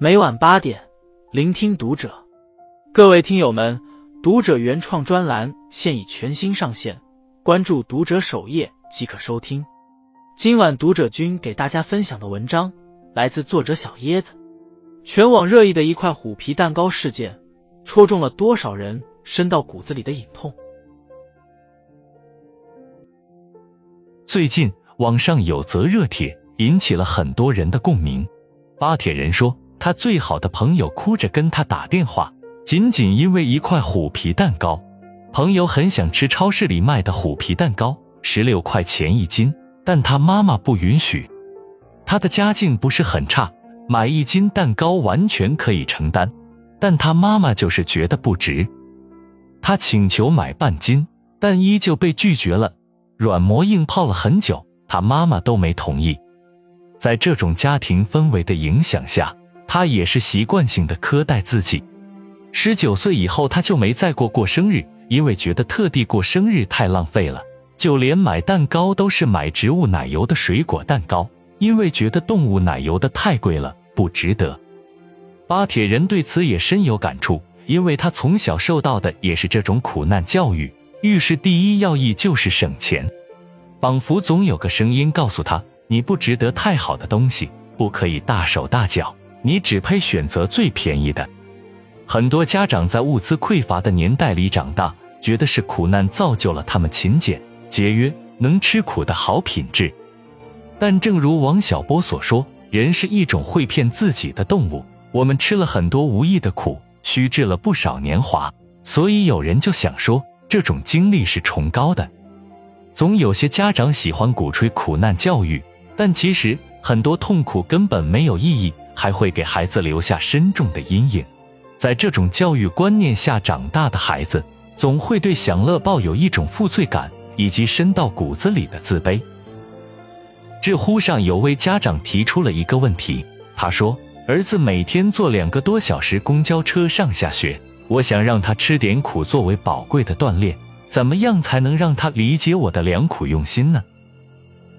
每晚八点，聆听读者。各位听友们，读者原创专栏现已全新上线，关注读者首页即可收听。今晚读者君给大家分享的文章来自作者小椰子。全网热议的一块虎皮蛋糕事件，戳中了多少人深到骨子里的隐痛？最近网上有则热帖引起了很多人的共鸣。发帖人说，他最好的朋友哭着跟他打电话，仅仅因为一块虎皮蛋糕。朋友很想吃超市里卖的虎皮蛋糕，十六块钱一斤，但他妈妈不允许。他的家境不是很差，买一斤蛋糕完全可以承担，但他妈妈就是觉得不值。他请求买半斤，但依旧被拒绝了。软磨硬泡了很久，他妈妈都没同意。在这种家庭氛围的影响下，他也是习惯性的苛待自己。十九岁以后，他就没再过过生日，因为觉得特地过生日太浪费了。就连买蛋糕都是买植物奶油的水果蛋糕，因为觉得动物奶油的太贵了，不值得。巴铁人对此也深有感触，因为他从小受到的也是这种苦难教育。遇事第一要义就是省钱，仿佛总有个声音告诉他，你不值得太好的东西，不可以大手大脚，你只配选择最便宜的。很多家长在物资匮乏的年代里长大，觉得是苦难造就了他们勤俭节约、能吃苦的好品质。但正如王小波所说，人是一种会骗自己的动物，我们吃了很多无意的苦，虚掷了不少年华，所以有人就想说。这种经历是崇高的，总有些家长喜欢鼓吹苦难教育，但其实很多痛苦根本没有意义，还会给孩子留下深重的阴影。在这种教育观念下长大的孩子，总会对享乐抱有一种负罪感，以及深到骨子里的自卑。知乎上有位家长提出了一个问题，他说：“儿子每天坐两个多小时公交车上下学。”我想让他吃点苦作为宝贵的锻炼，怎么样才能让他理解我的良苦用心呢？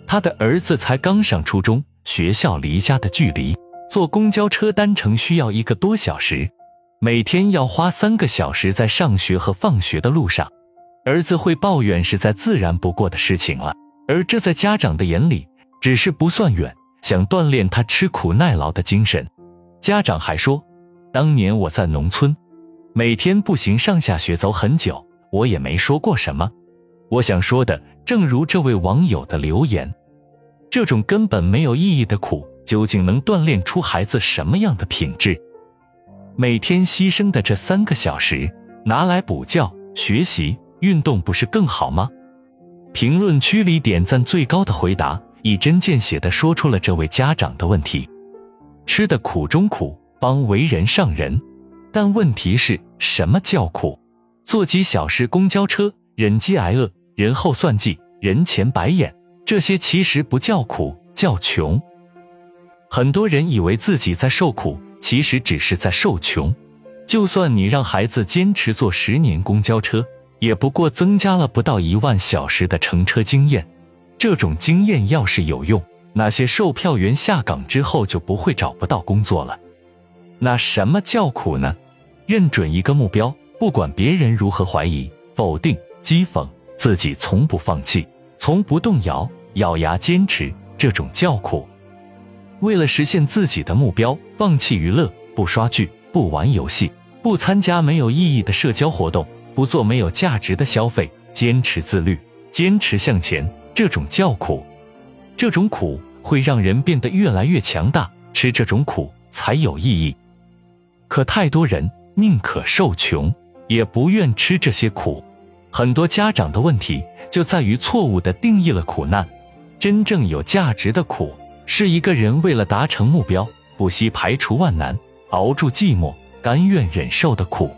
他的儿子才刚上初中，学校离家的距离，坐公交车单程需要一个多小时，每天要花三个小时在上学和放学的路上。儿子会抱怨是再自然不过的事情了，而这在家长的眼里只是不算远，想锻炼他吃苦耐劳的精神。家长还说，当年我在农村。每天步行上下学走很久，我也没说过什么。我想说的，正如这位网友的留言，这种根本没有意义的苦，究竟能锻炼出孩子什么样的品质？每天牺牲的这三个小时，拿来补觉、学习、运动，不是更好吗？评论区里点赞最高的回答，一针见血的说出了这位家长的问题：吃的苦中苦，方为人上人。但问题是什么叫苦？坐几小时公交车，忍饥挨饿，人后算计，人前白眼，这些其实不叫苦，叫穷。很多人以为自己在受苦，其实只是在受穷。就算你让孩子坚持坐十年公交车，也不过增加了不到一万小时的乘车经验。这种经验要是有用，那些售票员下岗之后就不会找不到工作了。那什么叫苦呢？认准一个目标，不管别人如何怀疑、否定、讥讽，自己从不放弃，从不动摇，咬牙坚持，这种叫苦。为了实现自己的目标，放弃娱乐，不刷剧，不玩游戏，不参加没有意义的社交活动，不做没有价值的消费，坚持自律，坚持向前，这种叫苦。这种苦会让人变得越来越强大，吃这种苦才有意义。可太多人宁可受穷，也不愿吃这些苦。很多家长的问题就在于错误的定义了苦难。真正有价值的苦，是一个人为了达成目标，不惜排除万难，熬住寂寞，甘愿忍受的苦。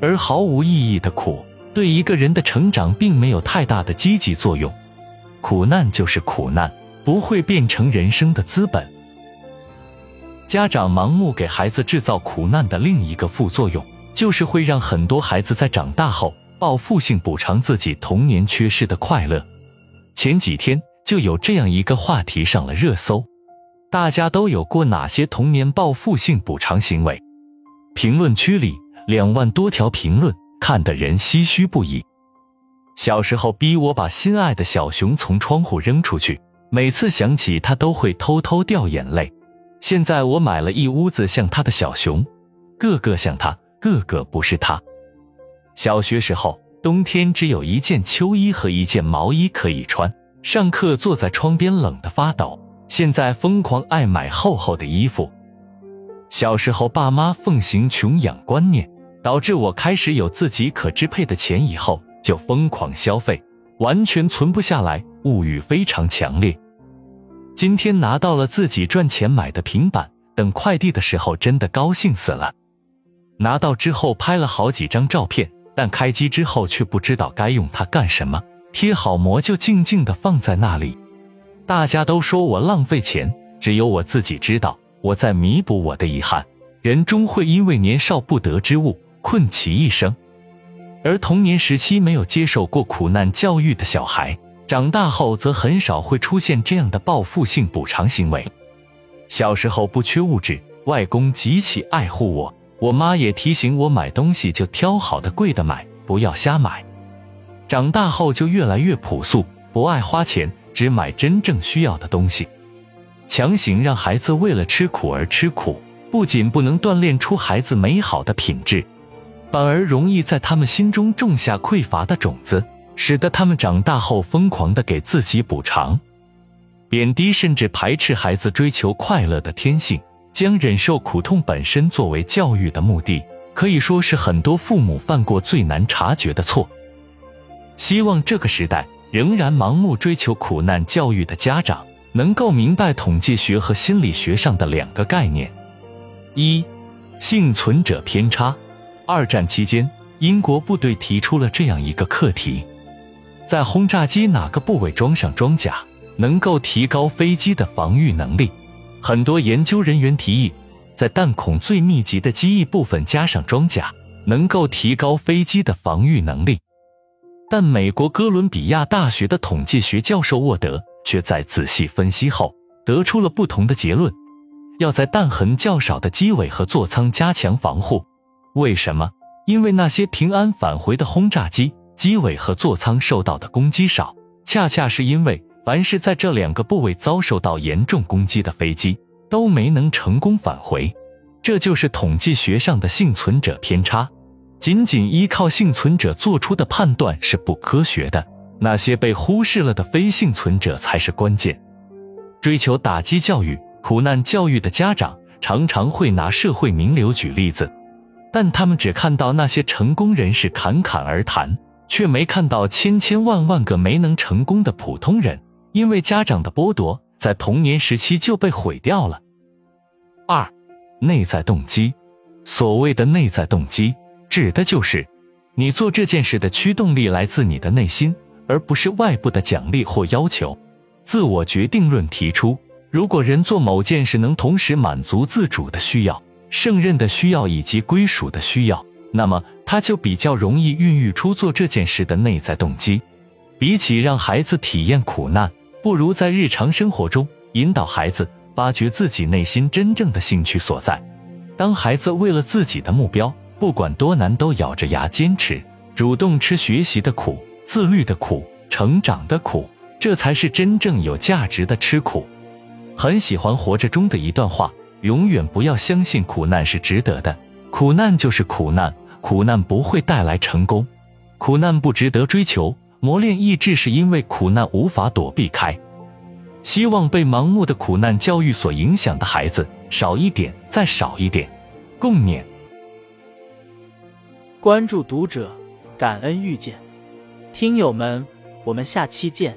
而毫无意义的苦，对一个人的成长并没有太大的积极作用。苦难就是苦难，不会变成人生的资本。家长盲目给孩子制造苦难的另一个副作用，就是会让很多孩子在长大后报复性补偿自己童年缺失的快乐。前几天就有这样一个话题上了热搜：大家都有过哪些童年报复性补偿行为？评论区里两万多条评论，看得人唏嘘不已。小时候逼我把心爱的小熊从窗户扔出去，每次想起他都会偷偷掉眼泪。现在我买了一屋子像他的小熊，个个像他，个个不是他。小学时候，冬天只有一件秋衣和一件毛衣可以穿，上课坐在窗边冷得发抖。现在疯狂爱买厚厚的衣服。小时候，爸妈奉行穷养观念，导致我开始有自己可支配的钱以后，就疯狂消费，完全存不下来，物欲非常强烈。今天拿到了自己赚钱买的平板，等快递的时候真的高兴死了。拿到之后拍了好几张照片，但开机之后却不知道该用它干什么，贴好膜就静静的放在那里。大家都说我浪费钱，只有我自己知道，我在弥补我的遗憾。人终会因为年少不得之物，困其一生。而童年时期没有接受过苦难教育的小孩，长大后则很少会出现这样的报复性补偿行为。小时候不缺物质，外公极其爱护我，我妈也提醒我买东西就挑好的贵的买，不要瞎买。长大后就越来越朴素，不爱花钱。只买真正需要的东西，强行让孩子为了吃苦而吃苦，不仅不能锻炼出孩子美好的品质，反而容易在他们心中种下匮乏的种子，使得他们长大后疯狂的给自己补偿，贬低甚至排斥孩子追求快乐的天性，将忍受苦痛本身作为教育的目的，可以说是很多父母犯过最难察觉的错。希望这个时代。仍然盲目追求苦难教育的家长，能够明白统计学和心理学上的两个概念：一、幸存者偏差。二战期间，英国部队提出了这样一个课题：在轰炸机哪个部位装上装甲，能够提高飞机的防御能力？很多研究人员提议，在弹孔最密集的机翼部分加上装甲，能够提高飞机的防御能力。但美国哥伦比亚大学的统计学教授沃德却在仔细分析后得出了不同的结论：要在弹痕较少的机尾和座舱加强防护。为什么？因为那些平安返回的轰炸机机尾和座舱受到的攻击少，恰恰是因为凡是在这两个部位遭受到严重攻击的飞机都没能成功返回。这就是统计学上的幸存者偏差。仅仅依靠幸存者做出的判断是不科学的，那些被忽视了的非幸存者才是关键。追求打击教育、苦难教育的家长常常会拿社会名流举例子，但他们只看到那些成功人士侃侃而谈，却没看到千千万万个没能成功的普通人，因为家长的剥夺，在童年时期就被毁掉了。二、内在动机，所谓的内在动机。指的就是你做这件事的驱动力来自你的内心，而不是外部的奖励或要求。自我决定论提出，如果人做某件事能同时满足自主的需要、胜任的需要以及归属的需要，那么他就比较容易孕育出做这件事的内在动机。比起让孩子体验苦难，不如在日常生活中引导孩子发掘自己内心真正的兴趣所在。当孩子为了自己的目标，不管多难，都咬着牙坚持，主动吃学习的苦、自律的苦、成长的苦，这才是真正有价值的吃苦。很喜欢《活着》中的一段话：永远不要相信苦难是值得的，苦难就是苦难，苦难不会带来成功，苦难不值得追求。磨练意志是因为苦难无法躲避开。希望被盲目的苦难教育所影响的孩子少一点，再少一点。共勉。关注读者，感恩遇见，听友们，我们下期见。